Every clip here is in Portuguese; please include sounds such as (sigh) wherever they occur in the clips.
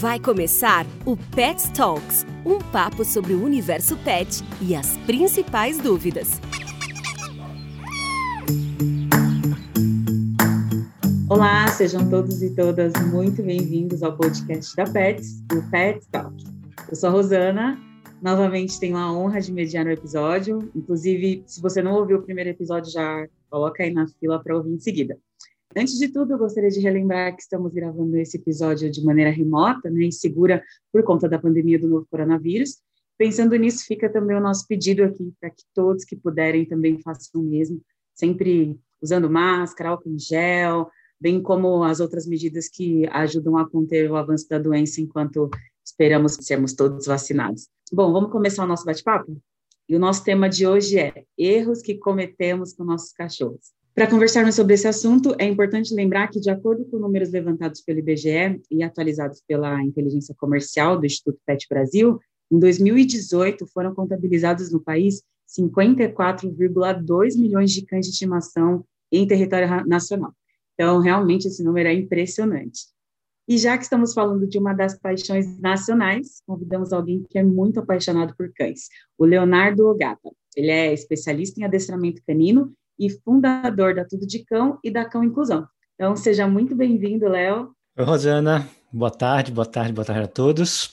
Vai começar o Pet Talks, um papo sobre o universo pet e as principais dúvidas. Olá, sejam todos e todas muito bem-vindos ao podcast da Pets, o Pet Talk. Eu sou a Rosana, novamente tenho a honra de mediar no episódio. Inclusive, se você não ouviu o primeiro episódio, já coloca aí na fila para ouvir em seguida. Antes de tudo, eu gostaria de relembrar que estamos gravando esse episódio de maneira remota né, e segura por conta da pandemia do novo coronavírus. Pensando nisso, fica também o nosso pedido aqui para que todos que puderem também façam o mesmo, sempre usando máscara, álcool em gel, bem como as outras medidas que ajudam a conter o avanço da doença enquanto esperamos sermos todos vacinados. Bom, vamos começar o nosso bate-papo? E o nosso tema de hoje é erros que cometemos com nossos cachorros. Para conversarmos sobre esse assunto, é importante lembrar que, de acordo com números levantados pelo IBGE e atualizados pela inteligência comercial do Instituto Pet Brasil, em 2018 foram contabilizados no país 54,2 milhões de cães de estimação em território nacional. Então, realmente, esse número é impressionante. E já que estamos falando de uma das paixões nacionais, convidamos alguém que é muito apaixonado por cães, o Leonardo Ogata. Ele é especialista em adestramento canino e fundador da Tudo de Cão e da Cão Inclusão. Então, seja muito bem-vindo, Léo. Oi, Rosana. Boa tarde, boa tarde, boa tarde a todos.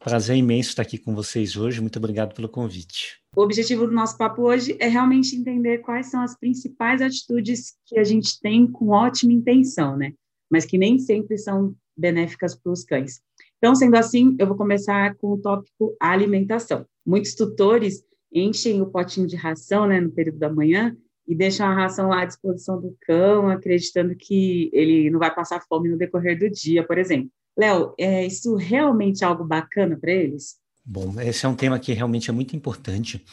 Prazer imenso estar aqui com vocês hoje. Muito obrigado pelo convite. O objetivo do nosso papo hoje é realmente entender quais são as principais atitudes que a gente tem com ótima intenção, né? Mas que nem sempre são benéficas para os cães. Então, sendo assim, eu vou começar com o tópico alimentação. Muitos tutores enchem o potinho de ração, né, no período da manhã e deixam a ração lá à disposição do cão, acreditando que ele não vai passar fome no decorrer do dia, por exemplo. Léo, é isso realmente algo bacana para eles? Bom, esse é um tema que realmente é muito importante,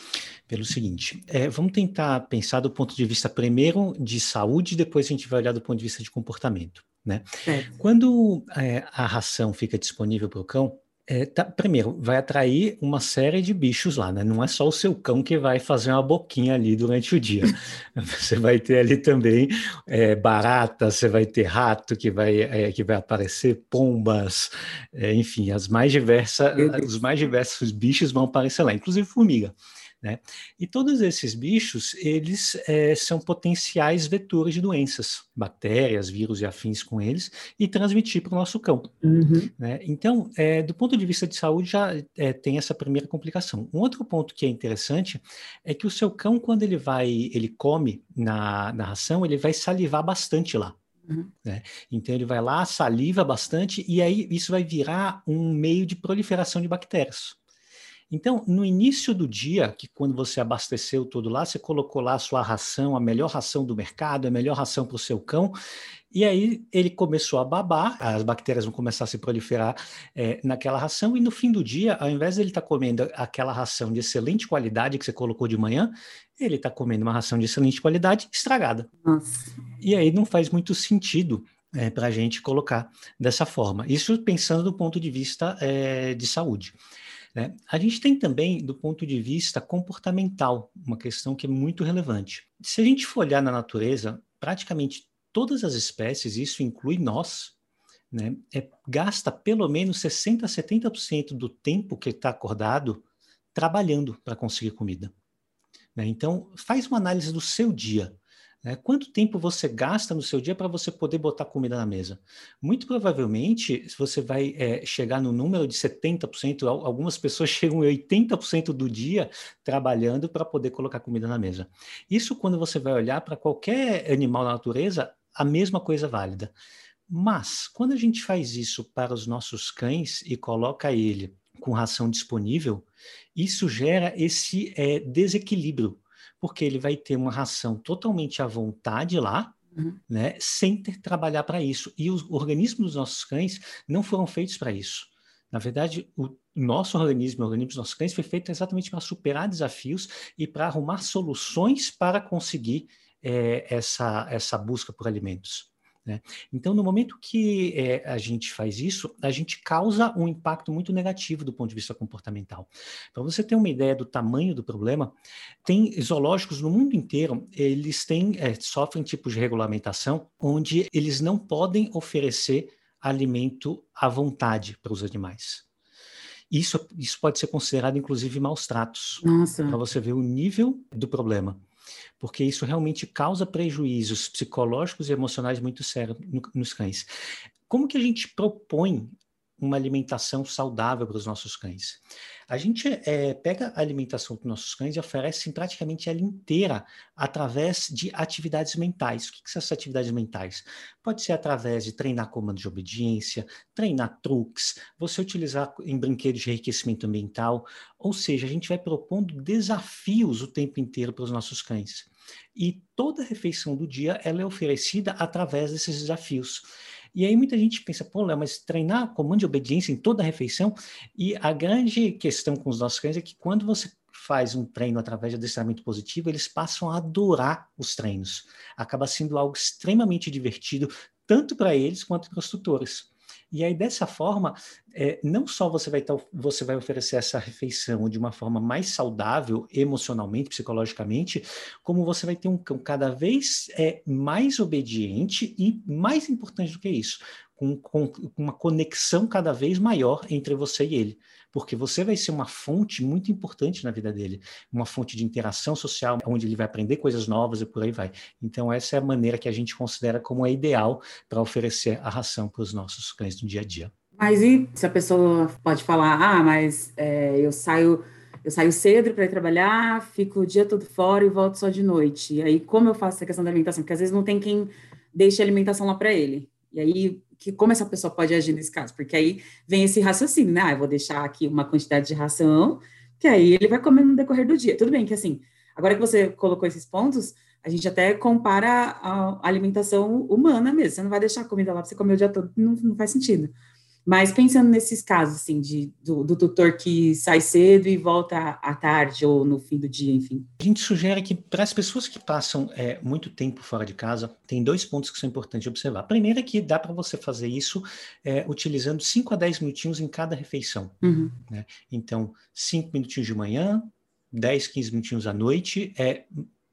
pelo seguinte: é, vamos tentar pensar do ponto de vista primeiro de saúde, depois a gente vai olhar do ponto de vista de comportamento. Né? É. Quando é, a ração fica disponível para o cão, é, tá, primeiro, vai atrair uma série de bichos lá, né? Não é só o seu cão que vai fazer uma boquinha ali durante o dia. (laughs) Você vai ter ali também é, barata, você vai ter rato que vai, é, que vai aparecer, pombas, é, enfim, as mais diversas, os mais diversos bichos vão aparecer lá, inclusive formiga. Né? E todos esses bichos, eles é, são potenciais vetores de doenças, bactérias, vírus e afins com eles, e transmitir para o nosso cão. Uhum. Né? Então, é, do ponto de vista de saúde, já é, tem essa primeira complicação. Um outro ponto que é interessante é que o seu cão, quando ele vai, ele come na, na ração, ele vai salivar bastante lá. Uhum. Né? Então ele vai lá, saliva bastante, e aí isso vai virar um meio de proliferação de bactérias. Então, no início do dia, que quando você abasteceu tudo lá, você colocou lá a sua ração, a melhor ração do mercado, a melhor ração para o seu cão, e aí ele começou a babar, as bactérias vão começar a se proliferar é, naquela ração, e no fim do dia, ao invés de ele estar tá comendo aquela ração de excelente qualidade que você colocou de manhã, ele está comendo uma ração de excelente qualidade estragada. Nossa. E aí não faz muito sentido é, para a gente colocar dessa forma. Isso pensando do ponto de vista é, de saúde. Né? A gente tem também, do ponto de vista comportamental, uma questão que é muito relevante. Se a gente for olhar na natureza, praticamente todas as espécies, isso inclui nós, né, é, gasta pelo menos 60% a 70% do tempo que está acordado trabalhando para conseguir comida. Né? Então, faz uma análise do seu dia. Né? Quanto tempo você gasta no seu dia para você poder botar comida na mesa? Muito provavelmente, você vai é, chegar no número de 70%, algumas pessoas (laughs) chegam em 80% do dia trabalhando para poder colocar comida na mesa. Isso, quando você vai olhar para qualquer animal da natureza, a mesma coisa é válida. Mas, quando a gente faz isso para os nossos cães e coloca ele com ração disponível, isso gera esse é, desequilíbrio porque ele vai ter uma ração totalmente à vontade lá, uhum. né, sem ter que trabalhar para isso. E os organismos dos nossos cães não foram feitos para isso. Na verdade, o nosso organismo, o organismo dos nossos cães, foi feito exatamente para superar desafios e para arrumar soluções para conseguir é, essa, essa busca por alimentos. Né? Então, no momento que é, a gente faz isso, a gente causa um impacto muito negativo do ponto de vista comportamental. Para você ter uma ideia do tamanho do problema, tem zoológicos no mundo inteiro, eles têm, é, sofrem tipos de regulamentação onde eles não podem oferecer alimento à vontade para os animais. Isso, isso pode ser considerado, inclusive, maus tratos. Para você ver o nível do problema porque isso realmente causa prejuízos psicológicos e emocionais muito sérios nos cães. Como que a gente propõe uma alimentação saudável para os nossos cães? A gente é, pega a alimentação dos nossos cães e oferece praticamente ela inteira através de atividades mentais. O que, que são essas atividades mentais? Pode ser através de treinar comandos de obediência, treinar truques, você utilizar em brinquedos de enriquecimento ambiental, ou seja, a gente vai propondo desafios o tempo inteiro para os nossos cães. E toda refeição do dia ela é oferecida através desses desafios. E aí muita gente pensa, pô, Léo, mas treinar comando de obediência em toda a refeição? E a grande questão com os nossos cães é que quando você faz um treino através de adestramento positivo, eles passam a adorar os treinos. Acaba sendo algo extremamente divertido, tanto para eles quanto para os tutores. E aí, dessa forma, é, não só você vai, você vai oferecer essa refeição de uma forma mais saudável, emocionalmente, psicologicamente, como você vai ter um cão cada vez é, mais obediente e, mais importante do que isso, com, com uma conexão cada vez maior entre você e ele porque você vai ser uma fonte muito importante na vida dele, uma fonte de interação social, onde ele vai aprender coisas novas e por aí vai. Então, essa é a maneira que a gente considera como é ideal para oferecer a ração para os nossos cães no dia a dia. Mas e se a pessoa pode falar, ah, mas é, eu saio eu saio cedo para ir trabalhar, fico o dia todo fora e volto só de noite. E aí, como eu faço essa questão da alimentação? Porque às vezes não tem quem deixe a alimentação lá para ele. E aí, que, como essa pessoa pode agir nesse caso? Porque aí vem esse raciocínio, né? Ah, eu vou deixar aqui uma quantidade de ração, que aí ele vai comer no decorrer do dia. Tudo bem que assim, agora que você colocou esses pontos, a gente até compara a alimentação humana mesmo. Você não vai deixar a comida lá para você comer o dia todo, não, não faz sentido. Mas pensando nesses casos, assim, de, do, do, tutor que sai cedo e volta à tarde ou no fim do dia, enfim. A gente sugere que para as pessoas que passam é, muito tempo fora de casa, tem dois pontos que são importantes observar. Primeiro é que dá para você fazer isso é, utilizando 5 a 10 minutinhos em cada refeição. Uhum. Né? Então, 5 minutinhos de manhã, 10, 15 minutinhos à noite, é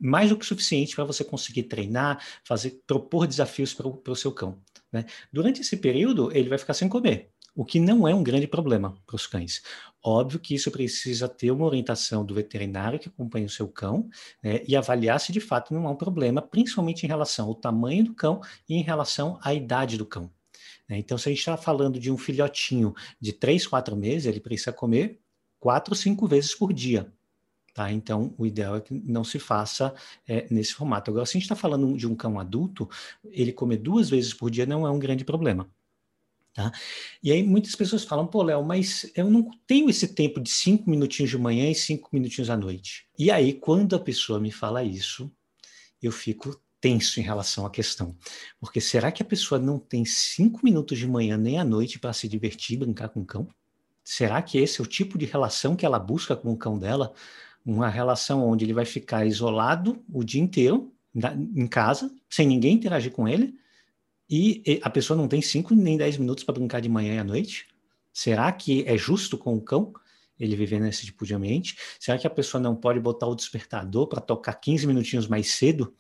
mais do que suficiente para você conseguir treinar, fazer, propor desafios para o seu cão. Né? Durante esse período, ele vai ficar sem comer, o que não é um grande problema para os cães. Óbvio que isso precisa ter uma orientação do veterinário que acompanha o seu cão né, e avaliar se de fato não há um problema, principalmente em relação ao tamanho do cão e em relação à idade do cão. Né? Então, se a gente está falando de um filhotinho de 3, 4 meses, ele precisa comer 4, 5 vezes por dia. Tá? Então, o ideal é que não se faça é, nesse formato. Agora, se a gente está falando de um cão adulto, ele comer duas vezes por dia não é um grande problema. Tá? E aí muitas pessoas falam, pô, Léo, mas eu não tenho esse tempo de cinco minutinhos de manhã e cinco minutinhos à noite. E aí, quando a pessoa me fala isso, eu fico tenso em relação à questão. Porque será que a pessoa não tem cinco minutos de manhã nem à noite para se divertir, brincar com o cão? Será que esse é o tipo de relação que ela busca com o cão dela? Uma relação onde ele vai ficar isolado o dia inteiro em casa, sem ninguém interagir com ele, e a pessoa não tem cinco nem dez minutos para brincar de manhã e à noite? Será que é justo com o cão ele viver nesse tipo de ambiente? Será que a pessoa não pode botar o despertador para tocar 15 minutinhos mais cedo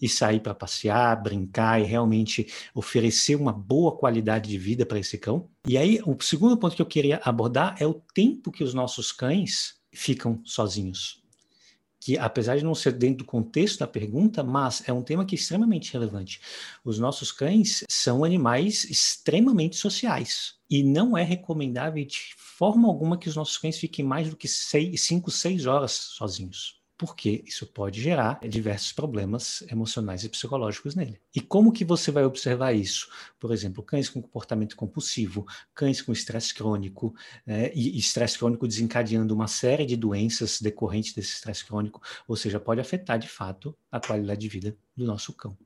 e sair para passear, brincar e realmente oferecer uma boa qualidade de vida para esse cão? E aí, o segundo ponto que eu queria abordar é o tempo que os nossos cães ficam sozinhos. Que, apesar de não ser dentro do contexto da pergunta, mas é um tema que é extremamente relevante. Os nossos cães são animais extremamente sociais e não é recomendável de forma alguma que os nossos cães fiquem mais do que 5, 6 horas sozinhos porque isso pode gerar diversos problemas emocionais e psicológicos nele. E como que você vai observar isso? Por exemplo, cães com comportamento compulsivo, cães com estresse crônico, né, e estresse crônico desencadeando uma série de doenças decorrentes desse estresse crônico, ou seja, pode afetar de fato a qualidade de vida do nosso cão.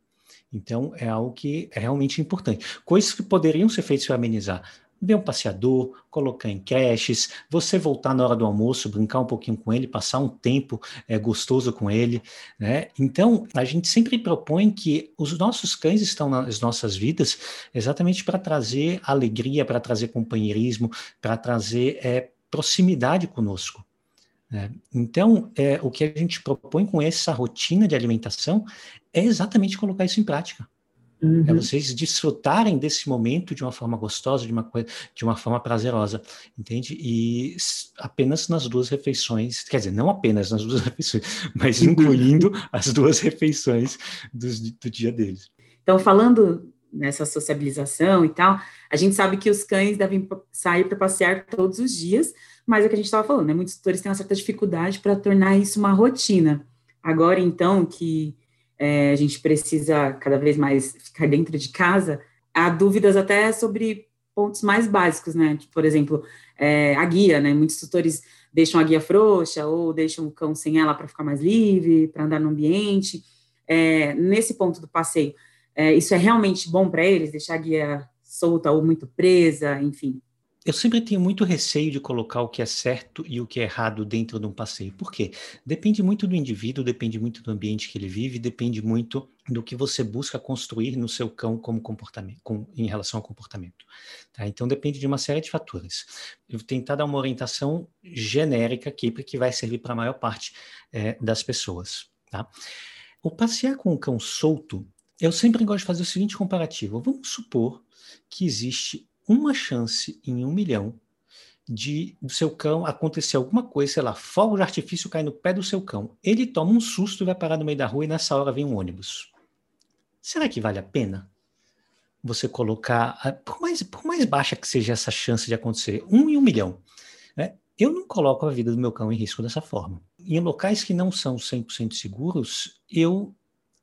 Então, é algo que é realmente importante. Coisas que poderiam ser feitas para amenizar. Ver um passeador, colocar em creches, você voltar na hora do almoço, brincar um pouquinho com ele, passar um tempo é, gostoso com ele, né? Então, a gente sempre propõe que os nossos cães estão nas nossas vidas exatamente para trazer alegria, para trazer companheirismo, para trazer é, proximidade conosco. Né? Então, é, o que a gente propõe com essa rotina de alimentação é exatamente colocar isso em prática. Uhum. É vocês desfrutarem desse momento de uma forma gostosa, de uma coisa, de uma forma prazerosa, entende? E apenas nas duas refeições, quer dizer, não apenas nas duas (laughs) refeições, mas incluindo as duas refeições do, do dia deles. Então, falando nessa sociabilização e tal, a gente sabe que os cães devem sair para passear todos os dias, mas é o que a gente estava falando, né? Muitos tutores têm uma certa dificuldade para tornar isso uma rotina. Agora, então, que é, a gente precisa cada vez mais ficar dentro de casa, há dúvidas até sobre pontos mais básicos, né? Por exemplo, é, a guia, né? Muitos tutores deixam a guia frouxa ou deixam o cão sem ela para ficar mais livre, para andar no ambiente. É, nesse ponto do passeio, é, isso é realmente bom para eles, deixar a guia solta ou muito presa, enfim? Eu sempre tenho muito receio de colocar o que é certo e o que é errado dentro de um passeio. Por quê? Depende muito do indivíduo, depende muito do ambiente que ele vive, depende muito do que você busca construir no seu cão como comportamento, com, em relação ao comportamento. Tá? Então depende de uma série de fatores. Eu vou tentar dar uma orientação genérica aqui, que vai servir para a maior parte é, das pessoas. Tá? O passear com um cão solto, eu sempre gosto de fazer o seguinte comparativo. Vamos supor que existe uma chance em um milhão de do seu cão acontecer alguma coisa, sei lá, fogo de artifício cai no pé do seu cão. Ele toma um susto e vai parar no meio da rua e nessa hora vem um ônibus. Será que vale a pena você colocar, ah, por mais, por mais baixa que seja essa chance de acontecer, um em um milhão, né? Eu não coloco a vida do meu cão em risco dessa forma. Em locais que não são 100% seguros, eu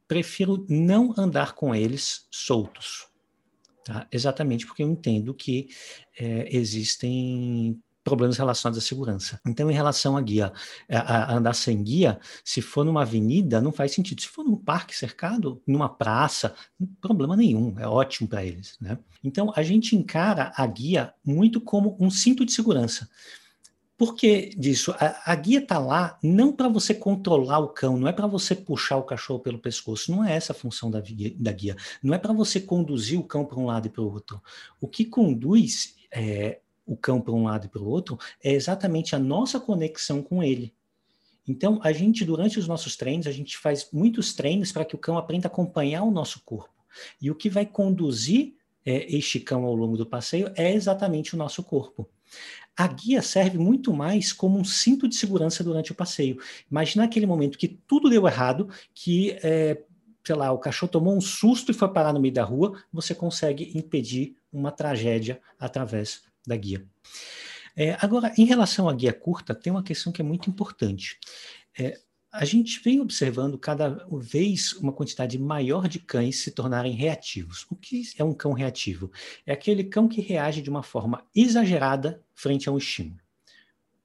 prefiro não andar com eles soltos. Tá? Exatamente porque eu entendo que é, existem problemas relacionados à segurança. Então, em relação à guia, a, a, andar sem guia, se for numa avenida, não faz sentido. Se for num parque cercado, numa praça, problema nenhum, é ótimo para eles. Né? Então, a gente encara a guia muito como um cinto de segurança. Por que disso? A, a guia está lá não para você controlar o cão, não é para você puxar o cachorro pelo pescoço, não é essa a função da, da guia. Não é para você conduzir o cão para um lado e para o outro. O que conduz é, o cão para um lado e para o outro é exatamente a nossa conexão com ele. Então, a gente, durante os nossos treinos, a gente faz muitos treinos para que o cão aprenda a acompanhar o nosso corpo. E o que vai conduzir é, este cão ao longo do passeio é exatamente o nosso corpo. A guia serve muito mais como um cinto de segurança durante o passeio. Imagina aquele momento que tudo deu errado, que, é, sei lá, o cachorro tomou um susto e foi parar no meio da rua, você consegue impedir uma tragédia através da guia. É, agora, em relação à guia curta, tem uma questão que é muito importante. É, a gente vem observando cada vez uma quantidade maior de cães se tornarem reativos. O que é um cão reativo? É aquele cão que reage de uma forma exagerada frente a um estímulo.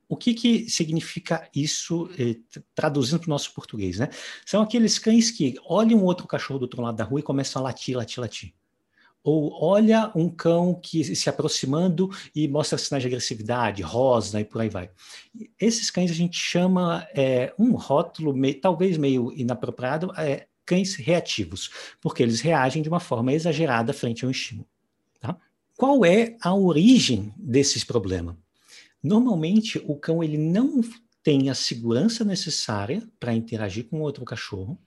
O que, que significa isso, eh, traduzindo para o nosso português? Né? São aqueles cães que olham outro cachorro do outro lado da rua e começam a latir, latir, latir ou olha um cão que se aproximando e mostra sinais de agressividade, rosa e por aí vai. Esses cães a gente chama é, um rótulo, meio, talvez meio inapropriado, é, cães reativos, porque eles reagem de uma forma exagerada frente ao estímulo. Tá? Qual é a origem desses problemas? Normalmente, o cão ele não tem a segurança necessária para interagir com outro cachorro,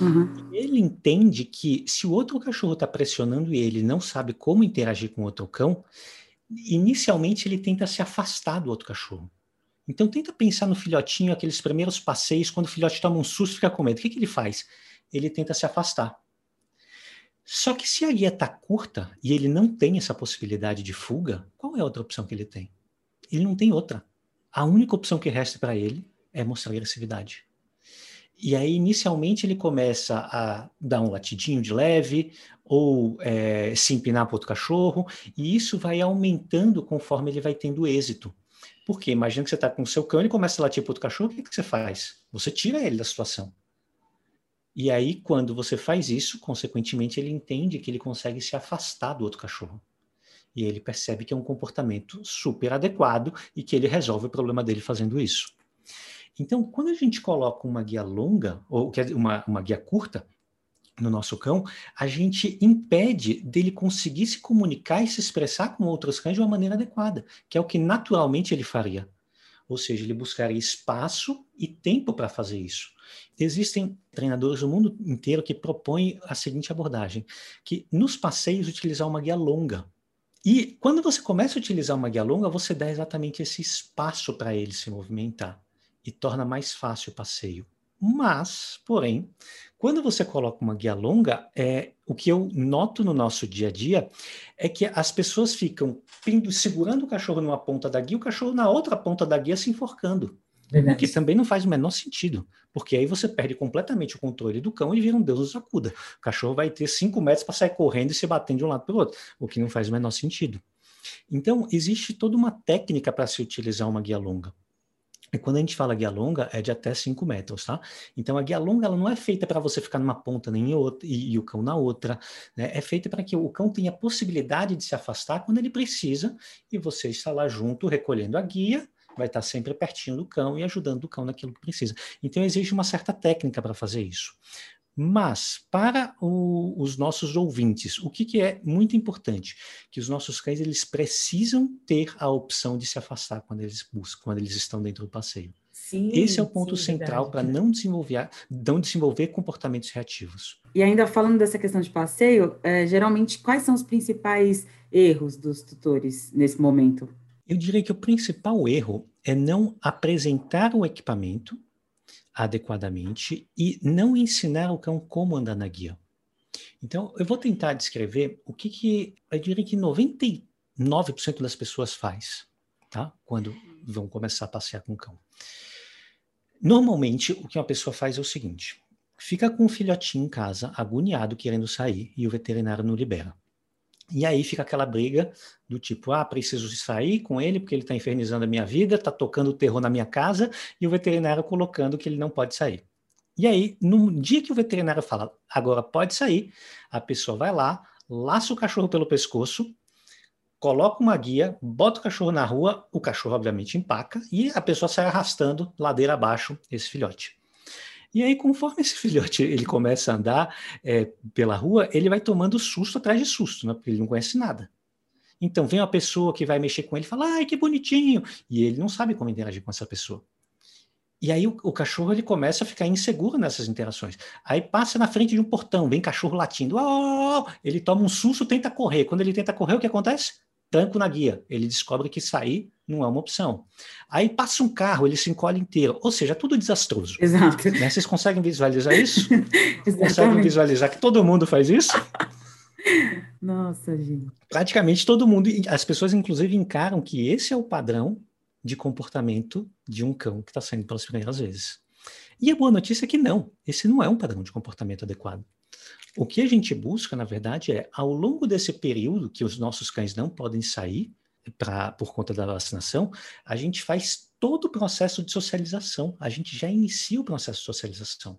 Uhum. Ele entende que se o outro cachorro está pressionando ele não sabe como interagir com o outro cão, inicialmente ele tenta se afastar do outro cachorro. Então tenta pensar no filhotinho, aqueles primeiros passeios, quando o filhote toma um susto fica com medo. O que, que ele faz? Ele tenta se afastar. Só que se a guia está curta e ele não tem essa possibilidade de fuga, qual é a outra opção que ele tem? Ele não tem outra. A única opção que resta para ele é mostrar agressividade. E aí, inicialmente, ele começa a dar um latidinho de leve ou é, se empinar para outro cachorro, e isso vai aumentando conforme ele vai tendo êxito. Porque imagina que você está com o seu cão e começa a latir para outro cachorro, o que, que você faz? Você tira ele da situação. E aí, quando você faz isso, consequentemente, ele entende que ele consegue se afastar do outro cachorro. E ele percebe que é um comportamento super adequado e que ele resolve o problema dele fazendo isso. Então, quando a gente coloca uma guia longa, ou uma, uma guia curta, no nosso cão, a gente impede dele conseguir se comunicar e se expressar com outros cães de uma maneira adequada, que é o que naturalmente ele faria. Ou seja, ele buscaria espaço e tempo para fazer isso. Existem treinadores no mundo inteiro que propõem a seguinte abordagem: que nos passeios utilizar uma guia longa. E quando você começa a utilizar uma guia longa, você dá exatamente esse espaço para ele se movimentar e torna mais fácil o passeio. Mas, porém, quando você coloca uma guia longa, é, o que eu noto no nosso dia a dia é que as pessoas ficam segurando o cachorro numa ponta da guia, o cachorro na outra ponta da guia se enforcando. Verdade. O que também não faz o menor sentido, porque aí você perde completamente o controle do cão e vira um Deus nos acuda. O cachorro vai ter cinco metros para sair correndo e se batendo de um lado para o outro, o que não faz o menor sentido. Então, existe toda uma técnica para se utilizar uma guia longa. E quando a gente fala guia longa, é de até 5 metros, tá? Então a guia longa ela não é feita para você ficar numa ponta nem em outra, e, e o cão na outra, né? É feita para que o cão tenha possibilidade de se afastar quando ele precisa e você está lá junto recolhendo a guia, vai estar sempre pertinho do cão e ajudando o cão naquilo que precisa. Então existe uma certa técnica para fazer isso. Mas, para o, os nossos ouvintes, o que, que, é muito importante? Que os nossos cães eles precisam ter a opção de se afastar quando eles buscam, quando eles estão dentro do passeio. Sim, Esse é o ponto sim, central para não desenvolver, não desenvolver comportamentos reativos. E ainda falando dessa questão de passeio, é, geralmente quais são os principais erros dos tutores nesse momento? Eu diria que o principal erro é não apresentar o equipamento adequadamente e não ensinar o cão como andar na guia. Então, eu vou tentar descrever o que, que eu diria que 99% das pessoas faz, tá? Quando vão começar a passear com o cão. Normalmente, o que uma pessoa faz é o seguinte: fica com o filhotinho em casa, agoniado, querendo sair, e o veterinário não libera. E aí fica aquela briga do tipo, ah, preciso sair com ele porque ele está infernizando a minha vida, está tocando terror na minha casa, e o veterinário colocando que ele não pode sair. E aí, no dia que o veterinário fala, agora pode sair, a pessoa vai lá, laça o cachorro pelo pescoço, coloca uma guia, bota o cachorro na rua, o cachorro obviamente empaca, e a pessoa sai arrastando ladeira abaixo esse filhote. E aí, conforme esse (laughs) filhote ele começa a andar é, pela rua, ele vai tomando susto atrás de susto, né? porque ele não conhece nada. Então, vem uma pessoa que vai mexer com ele e fala, ai, que bonitinho, e ele não sabe como interagir com essa pessoa. E aí o, o, cachorro ele começa a ficar inseguro nessas interações. Aí passa na frente de um portão, vem cachorro latindo, oh! ele toma um susto, tenta correr. Quando ele tenta correr, o que acontece? Tranco na guia. Ele descobre que sair não é uma opção. Aí passa um carro, ele se encolhe inteiro, ou seja, tudo desastroso. Exato. Né? Vocês conseguem visualizar (laughs) isso? conseguem visualizar que todo mundo faz isso? Nossa, gente. Praticamente todo mundo, as pessoas inclusive encaram que esse é o padrão de comportamento de um cão que está saindo pelas primeiras vezes. E a boa notícia é que não, esse não é um padrão de comportamento adequado. O que a gente busca, na verdade, é, ao longo desse período que os nossos cães não podem sair, pra, por conta da vacinação, a gente faz todo o processo de socialização, a gente já inicia o processo de socialização.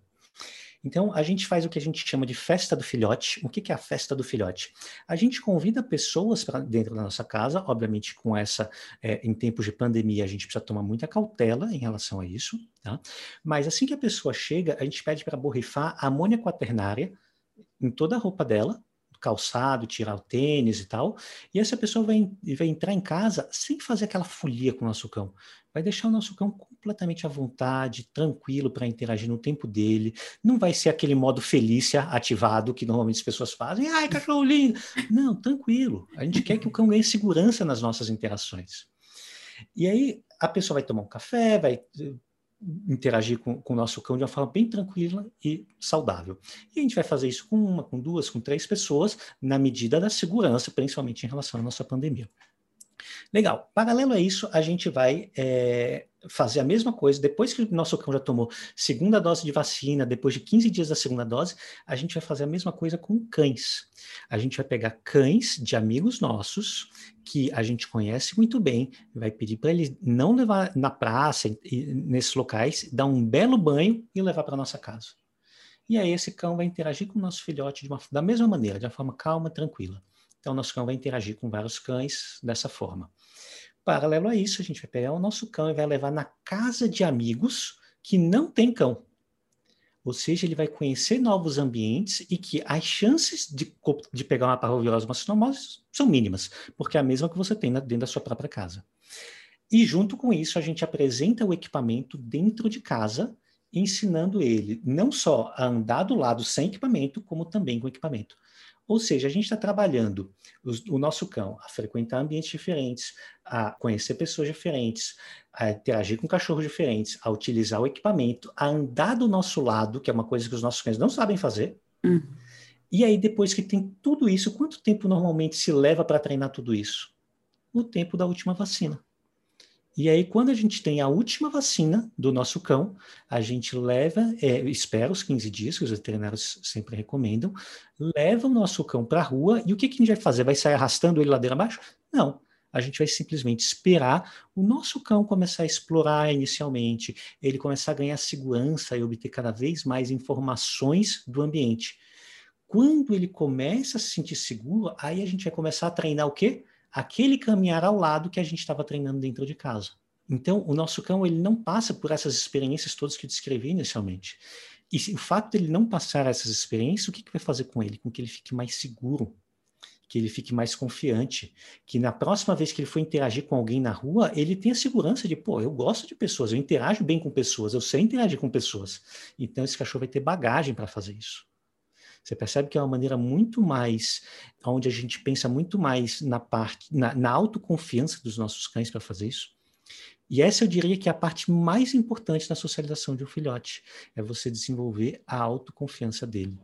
Então, a gente faz o que a gente chama de festa do filhote. O que, que é a festa do filhote? A gente convida pessoas para dentro da nossa casa, obviamente, com essa, é, em tempos de pandemia, a gente precisa tomar muita cautela em relação a isso, tá? Mas assim que a pessoa chega, a gente pede para borrifar amônia quaternária em toda a roupa dela, calçado, tirar o tênis e tal. E essa pessoa vai, vai entrar em casa sem fazer aquela folia com o nosso cão. Vai deixar o nosso cão completamente à vontade, tranquilo para interagir no tempo dele. Não vai ser aquele modo felícia ativado que normalmente as pessoas fazem. Ai, cachorro lindo! Não, tranquilo. A gente quer que o cão ganhe segurança nas nossas interações. E aí a pessoa vai tomar um café, vai interagir com, com, o nosso cão de uma forma bem tranquila e saudável. E a gente vai fazer isso com uma, com duas, com três pessoas, na medida da segurança, principalmente em relação à nossa pandemia. Legal. Paralelo a isso, a gente vai é, fazer a mesma coisa. Depois que o nosso cão já tomou segunda dose de vacina, depois de 15 dias da segunda dose, a gente vai fazer a mesma coisa com cães. A gente vai pegar cães de amigos nossos que a gente conhece muito bem, vai pedir para ele não levar na praça, e, nesses locais, dar um belo banho e levar para nossa casa. E aí esse cão vai interagir com o nosso filhote uma, da mesma maneira, de uma forma calma, tranquila. Então, nosso cão vai interagir com vários cães dessa forma. Paralelo a isso, a gente vai pegar o nosso cão e vai levar na casa de amigos que não tem cão. Ou seja, ele vai conhecer novos ambientes e que as chances de, de pegar uma parvovirose macinomose são mínimas, porque é a mesma que você tem dentro da sua própria casa. E junto com isso, a gente apresenta o equipamento dentro de casa, ensinando ele não só a andar do lado sem equipamento, como também com equipamento. Ou seja, a gente está trabalhando o, o, nosso cão a frequentar ambientes diferentes, a conhecer pessoas diferentes, a interagir com cachorros diferentes, a utilizar o equipamento, a andar do nosso lado, que é uma coisa que os nossos cães não sabem fazer. Hum. E aí, depois que tem tudo isso, quanto tempo normalmente se leva para treinar tudo isso? O tempo da última vacina. E aí, quando a gente tem a última vacina do nosso cão, a gente leva, é, espera os 15 dias, que os veterinários sempre recomendam, leva o nosso cão para a rua, e o que, que a gente vai fazer? Vai sair arrastando ele ladeira abaixo? Não. A gente vai simplesmente esperar o nosso cão começar a explorar inicialmente, ele começar a ganhar segurança e obter cada vez mais informações do ambiente. Quando ele começa a se sentir seguro, aí a gente vai começar a treinar o quê? Aquele caminhar ao lado que a gente estava treinando dentro de casa. Então, o nosso cão ele não passa por essas experiências todas que eu descrevi inicialmente. E o fato dele não passar essas experiências, o que, que vai fazer com ele? Com que ele fique mais seguro, que ele fique mais confiante, que na próxima vez que ele for interagir com alguém na rua, ele tenha segurança de, pô, eu gosto de pessoas, eu interajo bem com pessoas, eu sei interagir com pessoas. Então, esse cachorro vai ter bagagem para fazer isso. Você percebe que é uma maneira muito mais, onde a gente pensa muito mais na parte, na, na autoconfiança dos nossos cães para fazer isso. E essa eu diria que é a parte mais importante na socialização de um filhote, é você desenvolver a autoconfiança dele.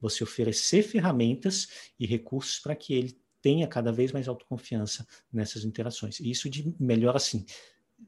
Você oferecer ferramentas e recursos para que ele tenha cada vez mais autoconfiança nessas interações. E isso de, melhora, assim,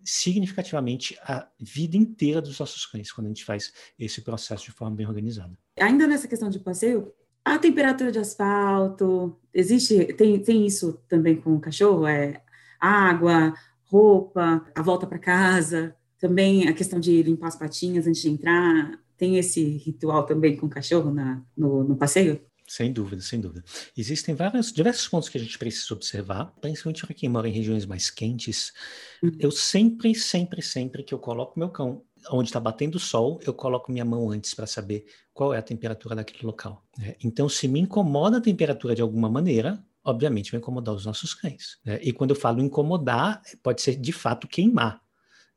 significativamente a vida inteira dos nossos cães quando a gente faz esse processo de forma bem organizada. Ainda nessa questão de passeio, a temperatura de asfalto, existe, tem, tem isso também com o cachorro? É água, roupa, a volta para casa, também a questão de limpar as patinhas antes de entrar, tem esse ritual também com o cachorro na, no, no passeio? Sem dúvida, sem dúvida. Existem vários, diversos pontos que a gente precisa observar, principalmente para quem mora em regiões mais quentes. Uhum. Eu sempre, sempre, sempre que eu coloco meu cão onde está batendo o sol, eu coloco minha mão antes para saber qual é a temperatura daquele local. Né? Então, se me incomoda a temperatura de alguma maneira, obviamente vai incomodar os nossos cães. Né? E quando eu falo incomodar, pode ser de fato queimar.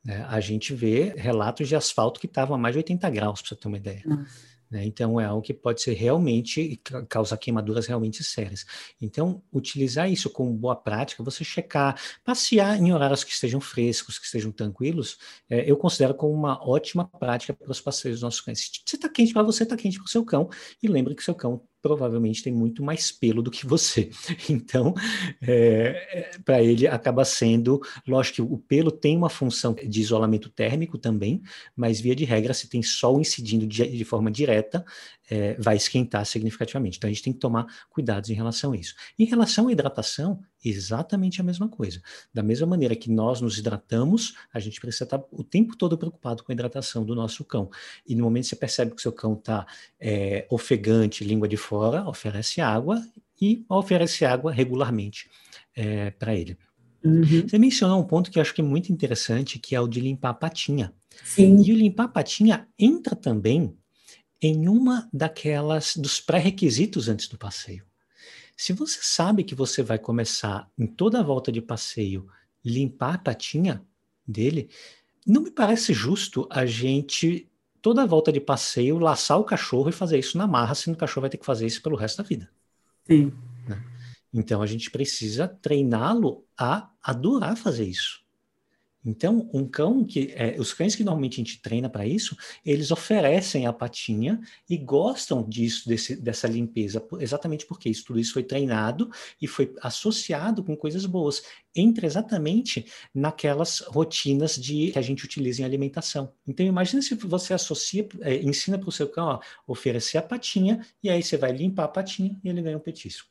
Né? A gente vê relatos de asfalto que estavam a mais de 80 graus, para você ter uma ideia. Nossa. Né? Então, é algo que pode ser realmente, causar queimaduras realmente sérias. Então, utilizar isso como boa prática, você checar, passear em horários que estejam frescos, que estejam tranquilos, é, eu considero como uma ótima prática para os passeios dos nossos cães. Se está quente para você, está quente para o seu cão, e lembre que o seu cão provavelmente tem muito mais pelo do que você. (laughs) Então, é, é, para ele acaba sendo, lógico que o pelo tem uma função de isolamento térmico também, mas via de regra, se tem sol incidindo de, de forma direta, é, vai esquentar significativamente. Então a gente tem que tomar cuidados em relação a isso. Em relação à hidratação, exatamente a mesma coisa. Da mesma maneira que nós nos hidratamos, a gente precisa estar o tempo todo preocupado com a hidratação do nosso cão. E no momento que você percebe que o seu cão está é, ofegante, língua de fora, oferece água e oferece água regularmente é, para ele. Uhum. Você mencionou um ponto que eu acho que é muito interessante, que é o de limpar a patinha. Sim. E o limpar a patinha entra também em uma daquelas dos pré-requisitos antes do passeio. Se você sabe que você vai começar em toda a volta de passeio limpar a patinha dele, não me parece justo a gente toda a volta de passeio laçar o cachorro e fazer isso na marra, sendo que o cachorro vai ter que fazer isso pelo resto da vida. Sim. Né? Então a gente precisa treiná-lo a adorar fazer isso. Então, um cão que é, os cães que normalmente a gente treina para isso, eles oferecem a patinha e gostam disso, desse, dessa limpeza, exatamente porque isso, tudo isso foi treinado e foi associado com coisas boas. Entra exatamente naquelas rotinas de que a gente utiliza em alimentação. Então, imagine se você associa, é, ensina para o seu cão, ó, oferecer a patinha e aí você vai limpar a patinha e ele ganha um petisco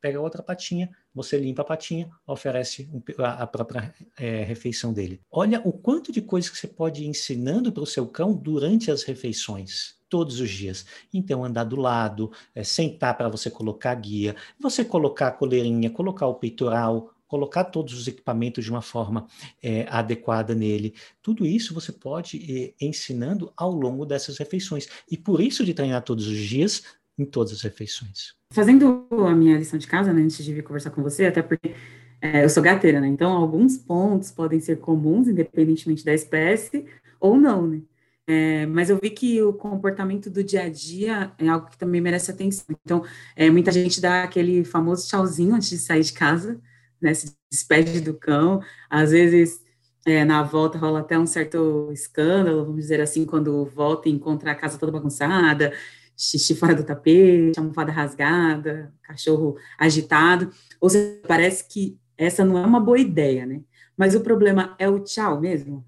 pega outra patinha, você limpa a patinha, oferece a própria é, refeição dele. Olha o quanto de coisas que você pode ir ensinando para o seu cão durante as refeições. todos os dias. Então, andar do lado, é, sentar para você colocar a guia, você colocar a coleirinha, colocar o peitoral, colocar todos os equipamentos de uma forma é, adequada nele. Tudo isso você pode ir ensinando ao longo dessas refeições. E por isso de treinar todos os dias em todas as refeições. Fazendo a minha lição de casa, né, antes de vir conversar com você, até porque é, eu sou gateira, né? Então, alguns pontos podem ser comuns, independentemente da espécie, ou não, né? É, mas eu vi que o comportamento do dia a dia é algo que também merece atenção. Então, é, muita gente dá aquele famoso tchauzinho antes de sair de casa, né? Se despede do cão. Às vezes, é, na volta rola até um certo escândalo, vamos dizer assim, quando volta e encontra a casa toda bagunçada, xixi fora do tapete, almofada rasgada, cachorro agitado. Ou seja, parece que essa não é uma boa ideia, né? Mas o problema é o tchau mesmo.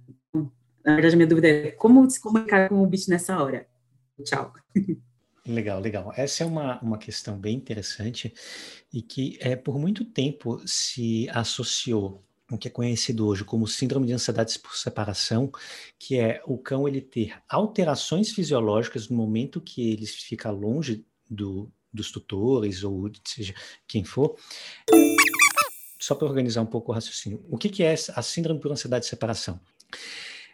Na verdade, a minha dúvida é como se comunicar com o bicho nessa hora. Tchau. Legal, legal. Essa é uma, uma questão bem interessante e que é, por muito tempo se associou o que é conhecido hoje como síndrome de ansiedade por separação, que é o cão ele ter alterações fisiológicas no momento que ele fica longe do, dos tutores ou seja quem for. Só para organizar um pouco o raciocínio, o que, que é a síndrome por ansiedade de separação?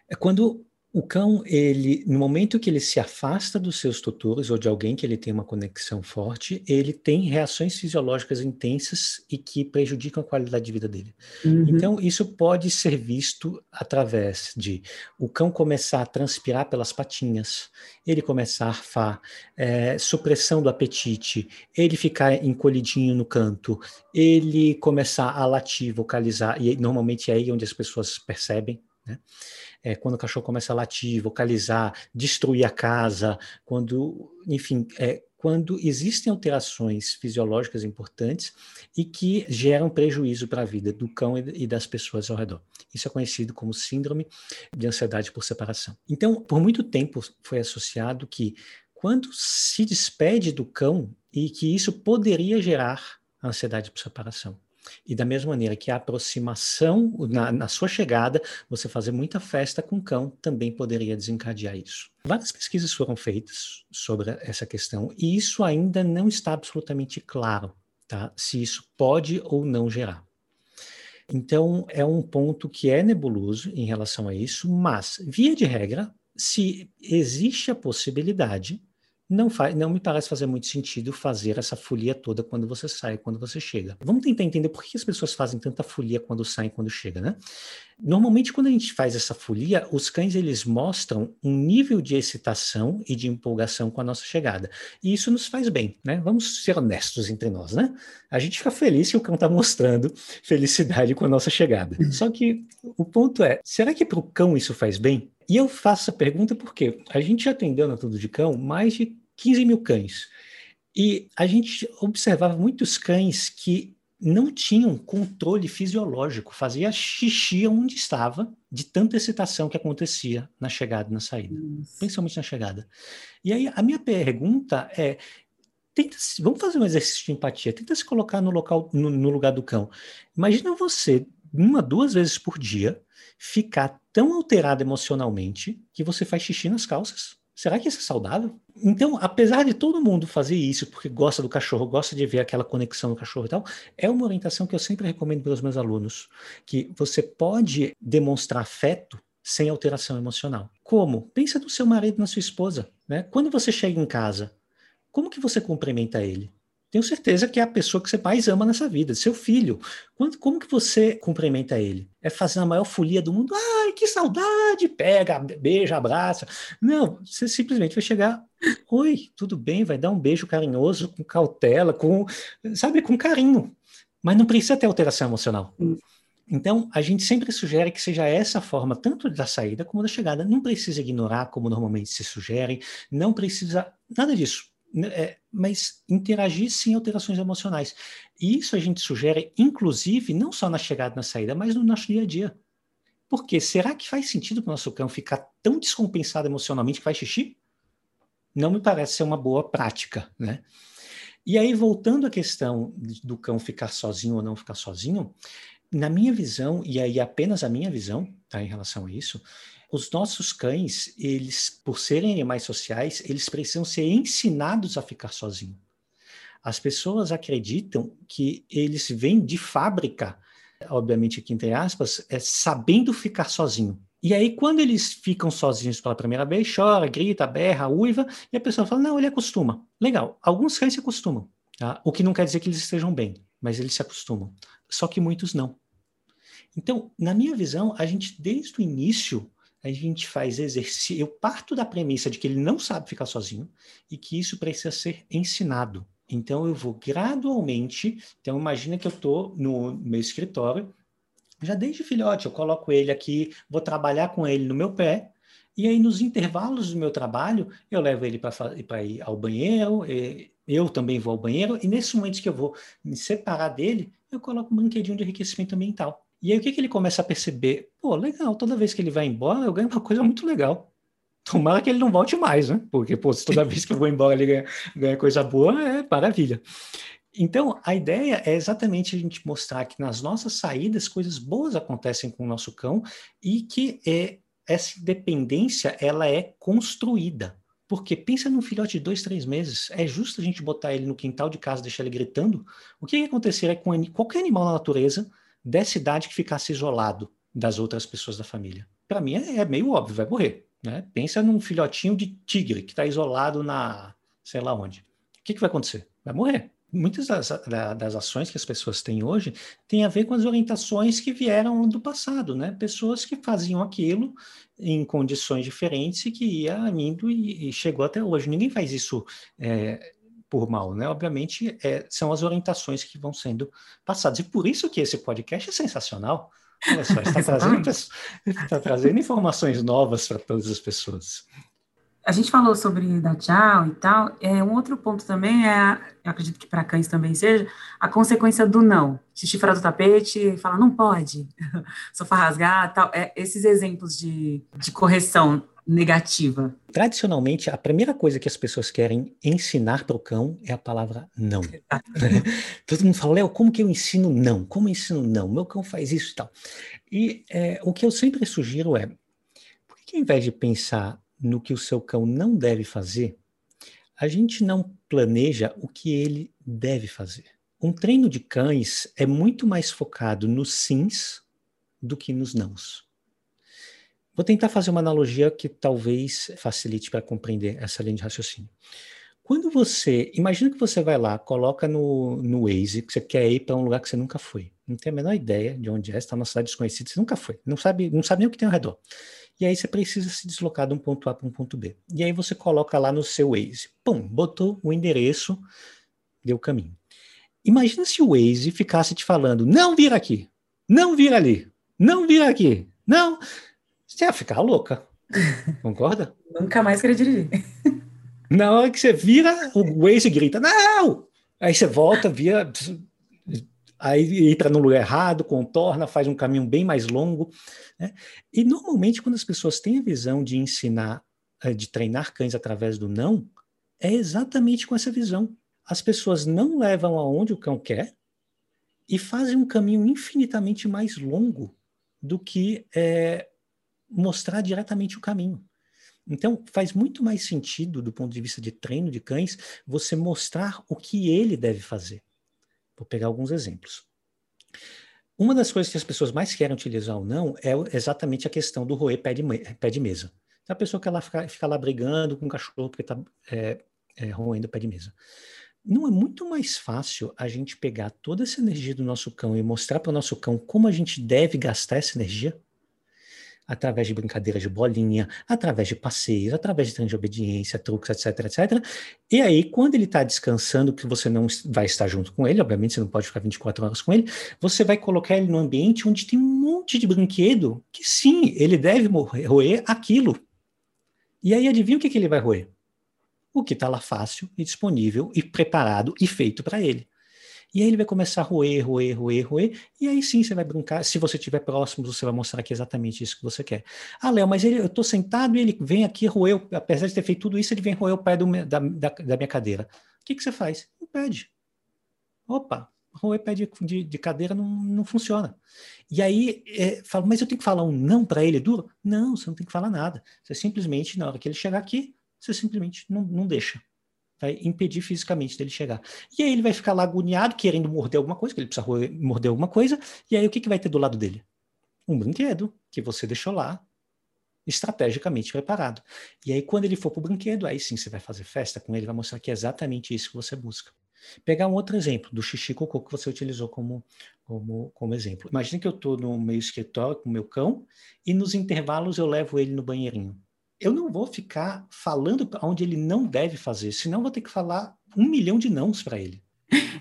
É quando o cão, ele, no momento que ele se afasta dos seus tutores ou de alguém que ele tem uma conexão forte, ele tem reações fisiológicas intensas e que prejudicam a qualidade de vida dele. Uhum. Então, isso pode ser visto através de o cão começar a transpirar pelas patinhas, ele começar a arfar, é, supressão do apetite, ele ficar encolhidinho no canto, ele começar a latir, vocalizar, e normalmente é aí onde as pessoas percebem, né? É, quando o cachorro começa a latir, vocalizar, destruir a casa, quando, enfim, é, quando existem alterações fisiológicas importantes e que geram prejuízo para a vida do cão e das pessoas ao redor. Isso é conhecido como síndrome de ansiedade por separação. Então, por muito tempo foi associado que quando se despede do cão e que isso poderia gerar ansiedade por separação. E da mesma maneira que a aproximação, na, na, sua chegada, você fazer muita festa com cão também poderia desencadear isso. Várias pesquisas foram feitas sobre essa questão e isso ainda não está absolutamente claro, tá? Se isso pode ou não gerar. Então, é um ponto que é nebuloso em relação a isso, mas, via de regra, se existe a possibilidade, não, faz, não me parece fazer muito sentido fazer essa folia toda quando você sai, quando você chega. Vamos tentar entender por que as pessoas fazem tanta folia quando saem, quando chega, né? Normalmente, quando a gente faz essa folia, os cães eles mostram um nível de excitação e de empolgação com a nossa chegada. E isso nos faz bem, né? Vamos ser honestos entre nós, né? A gente fica feliz que o cão está mostrando felicidade com a nossa chegada. Só que o ponto é, será que para o cão isso faz bem? E eu faço essa pergunta porque a gente já atendeu na Tudo de Cão mais de 15 mil cães. E a gente observava muitos cães que não tinham controle fisiológico, fazia xixi onde estava, de tanta excitação que acontecia na chegada e na saída, Isso. principalmente na chegada. E aí a minha pergunta é, tenta, vamos fazer um exercício de empatia, tenta se colocar no, local, no, no lugar do cão. Imagina você, uma, duas vezes por dia, ficar tão alterado emocionalmente que você faz xixi nas calças. Será que isso é saudável? Então, apesar de todo mundo fazer isso porque gosta do cachorro, gosta de ver aquela conexão do cachorro e tal, é uma orientação que eu sempre recomendo para os meus alunos, que você pode demonstrar afeto sem alteração emocional. Como? Pensa no seu marido, na sua esposa, né? Quando você chega em casa, como que você cumprimenta ele? Tenho certeza que é a pessoa que você mais ama nessa vida, seu filho. Quando, como que você cumprimenta ele? É fazendo a maior folia do mundo? Ai, que saudade! Pega, beija, abraça. Não, você simplesmente vai chegar. Oi, tudo bem? Vai dar um beijo carinhoso, com cautela, com, sabe, com carinho. Mas não precisa ter alteração emocional. Então, a gente sempre sugere que seja essa forma, tanto da saída como da chegada. Não precisa ignorar, como normalmente se sugere, não precisa nada disso né, é, mas interagir sem alterações emocionais. E isso a gente sugere, inclusive, não só na chegada e na saída, mas no nosso dia a dia. Porque será que faz sentido para o nosso cão ficar tão descompensado emocionalmente que faz xixi? Não me parece ser uma boa prática, né? E aí, voltando à questão do cão ficar sozinho ou não ficar sozinho, na minha visão, e aí apenas a minha visão, tá, em relação a isso, os nossos cães, eles, por serem animais sociais, eles precisam ser ensinados a ficar sozinhos. As pessoas acreditam que eles vêm de fábrica, obviamente aqui entre aspas, é, sabendo ficar sozinho. E aí, quando eles ficam sozinhos pela primeira vez, chora, grita, berra, uiva, e a pessoa fala, não, ele acostuma. Legal, alguns cães se acostumam, tá? o que não quer dizer que eles estejam bem, mas eles se acostumam. Só que muitos não. Então, na minha visão, a gente, desde o início, a gente faz exercício. Eu parto da premissa de que ele não sabe ficar sozinho e que isso precisa ser ensinado. Então, eu vou gradualmente. Então, imagina que eu estou no meu escritório, já desde filhote, eu coloco ele aqui, vou trabalhar com ele no meu pé, e aí nos intervalos do meu trabalho, eu levo ele para ir ao banheiro, eu também vou ao banheiro, e nesses momentos que eu vou me separar dele, eu coloco um brinquedinho de enriquecimento ambiental. E aí o que, que ele começa a perceber? Pô, legal, toda vez que ele vai embora, eu ganho uma coisa muito legal. Tomara que ele não volte mais, né? Porque, pô, toda vez que eu vou embora ele ganha, ganha coisa boa, é maravilha. Então, a ideia é exatamente a gente mostrar que nas nossas saídas coisas boas acontecem com o nosso cão e que é, essa dependência ela é construída. Porque pensa num filhote de dois, três meses, é justo a gente botar ele no quintal de casa, deixar ele gritando? O que, que aconteceria com qualquer animal na natureza dessa idade que ficasse isolado das outras pessoas da família? Para mim é, é, meio óbvio, vai morrer. Né? Pensa num filhotinho de tigre que está isolado na sei lá onde. O que, que vai acontecer? Vai morrer. Muitas das, das ações que as pessoas têm hoje têm a ver com as orientações que vieram do passado, né? Pessoas que faziam aquilo em condições diferentes e que ia indo e, e chegou até hoje. Ninguém faz isso é, por mal, né? Obviamente, é, são as orientações que vão sendo passadas. E por isso que esse podcast é sensacional. Olha só, está (laughs) trazendo, está trazendo informações novas para todas as pessoas. A gente falou sobre dar tchau e tal. É, um outro ponto também é, eu acredito que para cães também seja, a consequência do não. Xixi fora do tapete, fala, não pode, (laughs) sofá rasgar, tal. É, esses exemplos de, de correção negativa? Tradicionalmente, a primeira coisa que as pessoas querem ensinar para o cão é a palavra não. (laughs) Todo mundo fala, Léo, como que eu ensino não? Como eu ensino não? Meu cão faz isso e tal. E é, o que eu sempre sugiro é, por que ao invés de pensar no que o seu cão não deve fazer, a gente não planeja o que ele deve fazer? Um treino de cães é muito mais focado nos sims do que nos nãos. Vou tentar fazer uma analogia que talvez facilite para compreender essa linha de raciocínio. Quando você. Imagina que você vai lá, coloca no, no Waze que você quer ir para um lugar que você nunca foi. Não tem a menor ideia de onde é, está numa cidade desconhecida, você nunca foi. Não sabe, não sabe nem o que tem ao redor. E aí você precisa se deslocar de um ponto A para um ponto B. E aí você coloca lá no seu Waze. Pum, botou o endereço, deu o caminho. Imagina se o Waze ficasse te falando: não vira aqui, não vira ali, não vira aqui, não. Você ia ficar louca. Concorda? (laughs) Nunca mais queria dirigir. (laughs) Na hora que você vira, o Waze grita, não! Aí você volta, via, aí entra no lugar errado, contorna, faz um caminho bem mais longo. Né? E normalmente, quando as pessoas têm a visão de ensinar, eh, de treinar cães através do não, é exatamente com essa visão. As pessoas não levam aonde o cão quer e fazem um caminho infinitamente mais longo do que é, mostrar diretamente o caminho. Então, faz muito mais sentido, do ponto de vista de treino de cães, você mostrar o que ele deve fazer. Vou pegar alguns exemplos. Uma das coisas que as pessoas mais querem utilizar ou não é exatamente a questão do roer pé de, pé de mesa. Então, a pessoa que ela fica, fica lá brigando com o cachorro porque está é, é, roendo pé de mesa. Não é muito mais fácil a gente pegar toda essa energia do nosso cão e mostrar para o nosso cão como a gente deve gastar essa energia? Através de brincadeiras de bolinha, através de passeios, através de treino de obediência, truques, etc, etc. E aí, quando ele está descansando, que você não vai estar junto com ele, obviamente você não pode ficar 24 horas com ele, você vai colocar ele num ambiente onde tem um monte de brinquedo que sim, ele deve roer aquilo. E aí, adivinha o que, que ele vai roer? O que está lá fácil e disponível e preparado e feito para ele. E aí ele vai começar a roer, roer, roer, roer, e aí sim você vai brincar. Se você estiver próximo, você vai mostrar que é exatamente isso que você quer. Ah, Léo, mas ele, eu estou sentado e ele vem aqui roer, apesar de ter feito tudo isso, ele vem roer o pé do, da, da, da, minha cadeira. O que, que você faz? Impede. Opa, roer pé de, de, de cadeira não, não funciona. E aí, é, falo, mas eu tenho que falar um não para ele duro? Não, você não tem que falar nada. Você simplesmente, na hora que ele chegar aqui, você simplesmente não, não deixa. Vai impedir fisicamente dele chegar. E aí ele vai ficar lá agoniado, querendo morder alguma coisa, que ele precisa morder alguma coisa, e aí o que, que vai ter do lado dele? Um brinquedo que você deixou lá, estrategicamente preparado. E aí, quando ele for para o brinquedo, aí sim você vai fazer festa com ele, vai mostrar que é exatamente isso que você busca. Pegar um outro exemplo do xixi cocô que você utilizou como, como, como exemplo. Imagina que eu estou no meu escritório com o meu cão e nos intervalos eu levo ele no banheirinho. Eu não vou ficar falando onde ele não deve fazer, senão vou ter que falar um milhão de nãos para ele.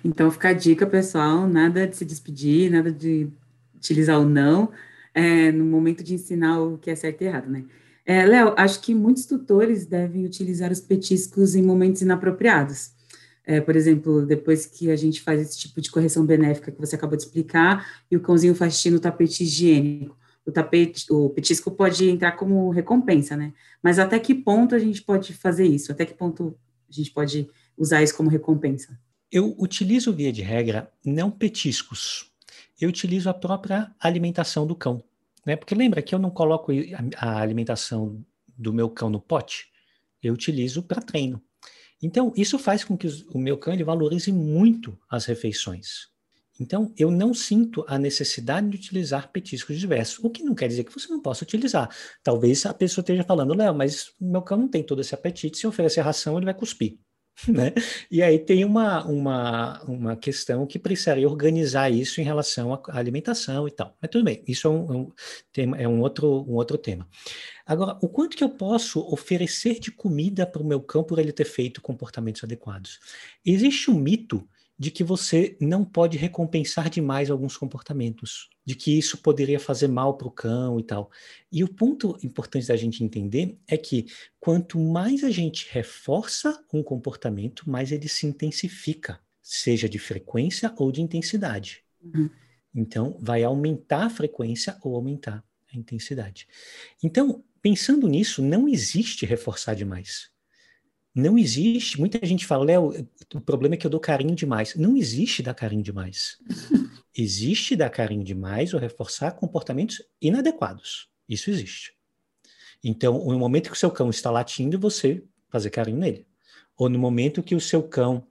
Então fica a dica, pessoal, nada de se despedir, nada de utilizar o não é, no momento de ensinar o que é certo e errado, né? É, Léo, acho que muitos tutores devem utilizar os petiscos em momentos inapropriados. É, por exemplo, depois que a gente faz esse tipo de correção benéfica que você acabou de explicar, e o cãozinho faz xixi no tapete higiênico, o tapete, o petisco pode entrar como recompensa, né? Mas até que ponto a gente pode fazer isso? Até que ponto a gente pode usar isso como recompensa? Eu utilizo, via de regra, não petiscos. Eu utilizo a própria alimentação do cão. Né? Porque lembra que eu não coloco a alimentação do meu cão no pote? Eu utilizo para treino. Então, isso faz com que o meu cão ele valorize muito as refeições. Então, eu não sinto a necessidade de utilizar petiscos diversos, o que não quer dizer que você não possa utilizar. Talvez a pessoa esteja falando, Léo, mas meu cão não tem todo esse apetite, se eu oferecer ração, ele vai cuspir. Né? E aí tem uma, uma, uma questão que precisaria organizar isso em relação à alimentação e tal. Mas tudo bem, isso é um, é um, tema, é um, outro, um outro tema. Agora, o quanto que eu posso oferecer de comida para o meu cão por ele ter feito comportamentos adequados? Existe um mito de que você não pode recompensar demais alguns comportamentos, de que isso poderia fazer mal para o cão e tal. E o ponto importante da gente entender é que quanto mais a gente reforça um comportamento, mais ele se intensifica, seja de frequência ou de intensidade. Uhum. Então, vai aumentar a frequência ou aumentar a intensidade. Então, Pensando nisso, não existe reforçar demais. Não existe. Muita gente fala, Léo, o problema é que eu dou carinho demais. Não existe dar carinho demais. (laughs) existe dar carinho demais ou reforçar comportamentos inadequados. Isso existe. Então, no momento que o seu cão está latindo, você fazer carinho nele. Ou no momento que o seu cão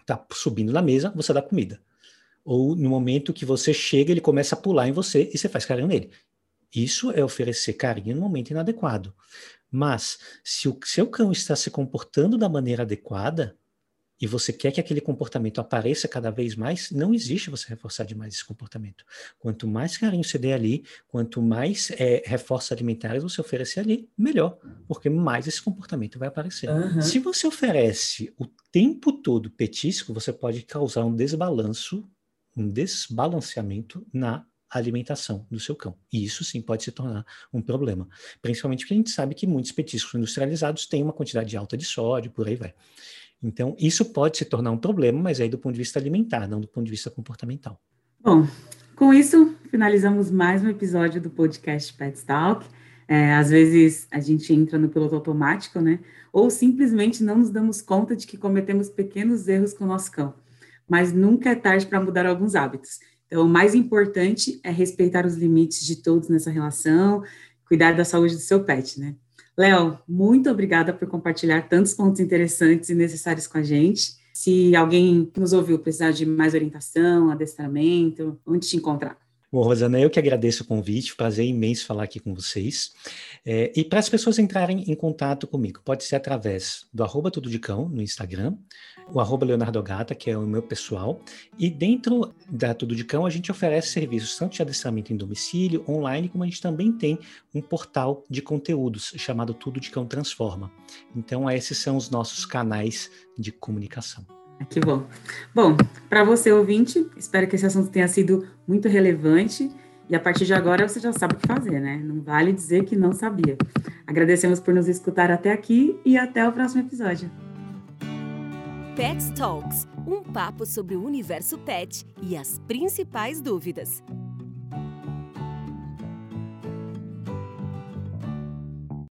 está subindo na mesa, você dá comida. Ou no momento que você chega, ele começa a pular em você e você faz carinho nele. Isso é oferecer carinho no momento inadequado. Mas, se o seu cão está se comportando da maneira adequada, e você quer que aquele comportamento apareça cada vez mais, não existe você reforçar demais esse comportamento. Quanto mais carinho você der ali, quanto mais é, reforços alimentares você oferecer ali, melhor, porque mais esse comportamento vai aparecer. Uhum. Se você oferece o tempo todo petisco, você pode causar um desbalanço, um desbalanceamento na alimentação do seu cão. E isso sim pode se tornar um problema. Principalmente porque a gente sabe que muitos petiscos industrializados têm uma quantidade alta de sódio, por aí vai. Então, isso pode se tornar um problema, mas aí do ponto de vista alimentar, não do ponto de vista comportamental. Bom, com isso, finalizamos mais um episódio do podcast Pet Talk. É, às vezes a gente entra no piloto automático, né? Ou simplesmente não nos damos conta de que cometemos pequenos erros com o nosso cão. Mas nunca é tarde para mudar alguns hábitos. Então, o mais importante é respeitar os limites de todos nessa relação, cuidar da saúde do seu pet, né? Léo, muito obrigada por compartilhar tantos pontos interessantes e necessários com a gente. Se alguém nos ouviu precisar de mais orientação, adestramento, onde te encontrar? Bom, Rosana, eu que agradeço o convite, prazer imenso falar aqui com vocês. É, e para as pessoas entrarem em contato comigo, pode ser através do arroba tudo de cão no Instagram, o arroba Leonardo Gata, que é o meu pessoal, e dentro da Tudo de Cão a gente oferece serviços tanto de adestramento em domicílio, online, como a gente também tem um portal de conteúdos chamado Tudo de Cão Transforma. Então esses são os nossos canais de comunicação. Que bom. Bom, para você ouvinte, espero que esse assunto tenha sido muito relevante e a partir de agora você já sabe o que fazer, né? Não vale dizer que não sabia. Agradecemos por nos escutar até aqui e até o próximo episódio. Pet Talks um papo sobre o universo pet e as principais dúvidas.